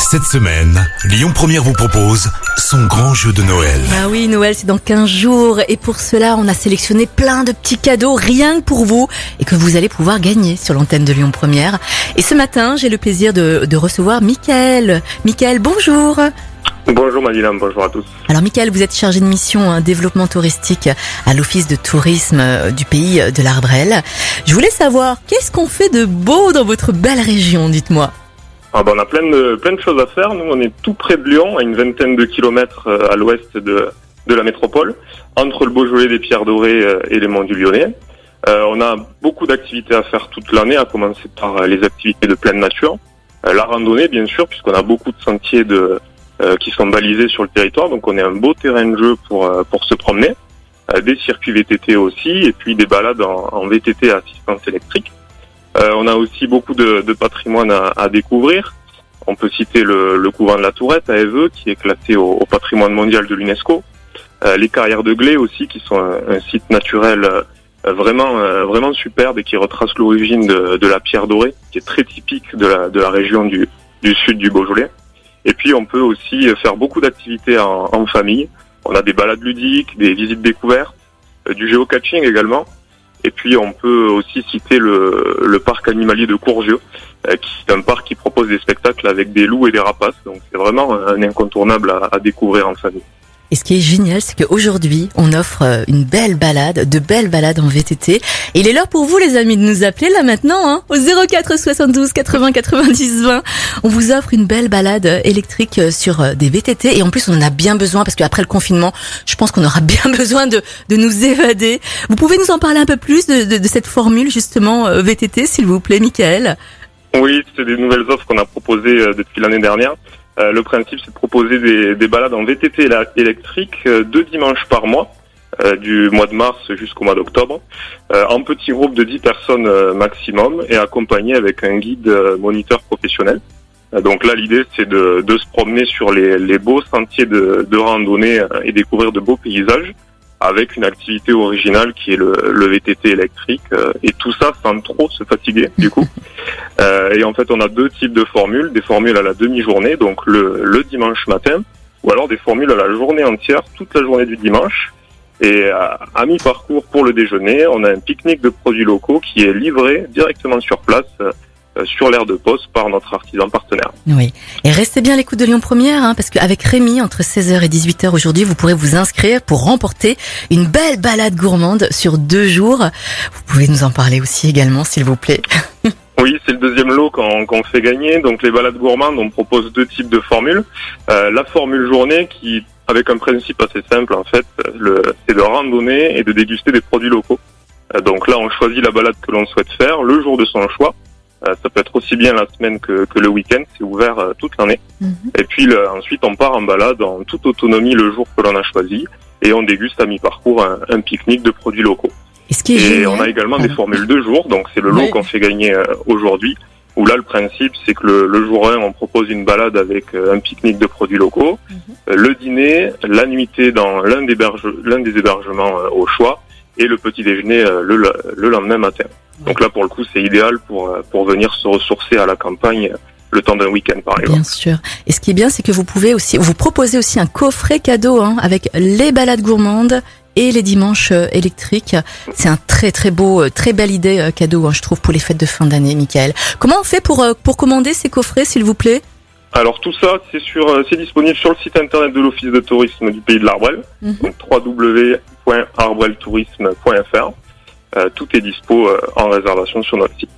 Cette semaine, Lyon Première vous propose son grand jeu de Noël. Bah oui, Noël c'est dans 15 jours et pour cela on a sélectionné plein de petits cadeaux rien que pour vous et que vous allez pouvoir gagner sur l'antenne de Lyon Première. Et ce matin j'ai le plaisir de, de recevoir Mickaël. Mickaël, bonjour Bonjour Madeleine, bonjour à tous. Alors Mickaël, vous êtes chargé de mission hein, développement touristique à l'office de tourisme euh, du pays de l'Arbrel. Je voulais savoir, qu'est-ce qu'on fait de beau dans votre belle région, dites-moi? Ah ben, on a plein de, plein de choses à faire. Nous, on est tout près de Lyon, à une vingtaine de kilomètres euh, à l'ouest de, de la métropole, entre le Beaujolais des Pierres Dorées euh, et les Monts du Lyonnais. Euh, on a beaucoup d'activités à faire toute l'année, à commencer par euh, les activités de pleine nature. La randonnée, bien sûr, puisqu'on a beaucoup de sentiers de, euh, qui sont balisés sur le territoire, donc on est un beau terrain de jeu pour, pour se promener. Des circuits VTT aussi, et puis des balades en, en VTT à assistance électrique. Euh, on a aussi beaucoup de, patrimoine à, à découvrir. On peut citer le, couvent de la Tourette à Éveux, qui est classé au, patrimoine mondial de l'UNESCO. Euh, les carrières de Glé aussi, qui sont un, site naturel euh, vraiment euh, vraiment superbe et qui retrace l'origine de, de la pierre dorée, qui est très typique de la, de la région du, du sud du Beaujolais. Et puis on peut aussi faire beaucoup d'activités en, en famille. On a des balades ludiques, des visites découvertes, euh, du géocaching également. Et puis on peut aussi citer le, parc animalier de Courzieux, euh, qui est un parc qui propose des spectacles avec des loups et des rapaces. Donc c'est vraiment un incontournable à, à découvrir en famille. Et ce qui est génial, c'est qu'aujourd'hui, on offre euh, une belle balade, de belles balades en VTT. Et il est l'heure pour vous, les amis, de nous appeler là maintenant, hein, au 04 72 80 90 20. On vous offre une belle balade électrique euh, sur euh, des VTT. Et en plus, on en a bien besoin parce qu'après le confinement, je pense qu'on aura bien besoin de, de nous évader. Vous pouvez nous en parler un peu plus de, de, de cette formule, justement, VTT, s'il vous plaît, Michael? Oui, c'est des nouvelles offres qu'on a proposées depuis l'année dernière. Euh, le principe, c'est de proposer des, des balades en VTT électrique euh, deux dimanches par mois, euh, du mois de mars jusqu'au mois d'octobre, en petits groupes de 10 personnes maximum et accompagnés avec un guide moniteur professionnel. Donc là, l'idée, c'est de, de se promener sur les, beaux sentiers de, randonnée et découvrir de beaux paysages avec une activité originale qui est le, le VTT électrique euh, et tout ça sans trop se fatiguer du coup. Euh, et en fait, on a deux types de formules, des formules à la demi-journée, donc le, le dimanche matin, ou alors des formules à la journée entière, toute la journée du dimanche. Et à, à mi-parcours pour le déjeuner, on a un pique-nique de produits locaux qui est livré directement sur place, euh, sur l'aire de poste par notre artisan partenaire. Oui. Et restez bien à l'écoute de Lyon Première, hein, parce qu'avec Rémi, entre 16h et 18h aujourd'hui, vous pourrez vous inscrire pour remporter une belle balade gourmande sur deux jours. Vous pouvez nous en parler aussi également, s'il vous plaît. Oui, c'est le deuxième lot qu'on fait gagner. Donc les balades gourmandes, on propose deux types de formules. Euh, la formule journée qui, avec un principe assez simple en fait, c'est de randonner et de déguster des produits locaux. Euh, donc là, on choisit la balade que l'on souhaite faire le jour de son choix. Euh, ça peut être aussi bien la semaine que, que le week-end, c'est ouvert euh, toute l'année. Et puis le- ensuite, on part en balade en toute autonomie le jour que l'on a choisi et on déguste à mi-parcours un, un pique-nique de produits locaux. Et ce qui est Et génial, on a également des formules de jour, donc c'est le lot Ouais. qu'on fait gagner euh, aujourd'hui. Où là, le principe, c'est que le, le jour 1, on propose une balade avec un pique-nique de produits locaux, Mhm. le dîner, la nuitée dans l'un des, berge- l'un des hébergements au choix, et le petit déjeuner le, le lendemain matin. Donc là, pour le coup, c'est idéal pour, euh, pour venir se ressourcer à la campagne le temps d'un week-end, par exemple. Bien sûr. Et ce qui est bien, c'est que vous pouvez aussi, vous proposez aussi un coffret cadeau hein, avec les balades gourmandes et les dimanches euh, électriques. C'est un très très beau, euh, très belle idée cadeau, hein, je trouve, pour les fêtes de fin d'année, Michael. Comment on fait pour pour commander ces coffrets, s'il vous plaît? Alors tout ça, c'est sur, c'est disponible sur le site internet de l'Office de tourisme du pays de l'Arbrel, donc www.arbreltourisme.fr. Euh, tout est dispo euh, en réservation sur notre site.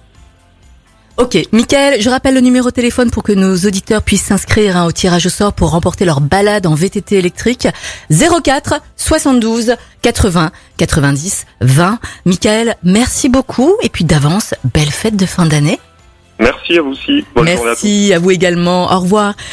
Ok, Michael, je rappelle le numéro de téléphone pour que nos auditeurs puissent s'inscrire hein, au tirage au sort pour remporter leur balade en VTT électrique. 04 72 80 90 20. Michael, merci beaucoup et puis d'avance, belle fête de fin d'année. Merci à vous aussi. Bonne journée à tous. merci à vous également. Au revoir.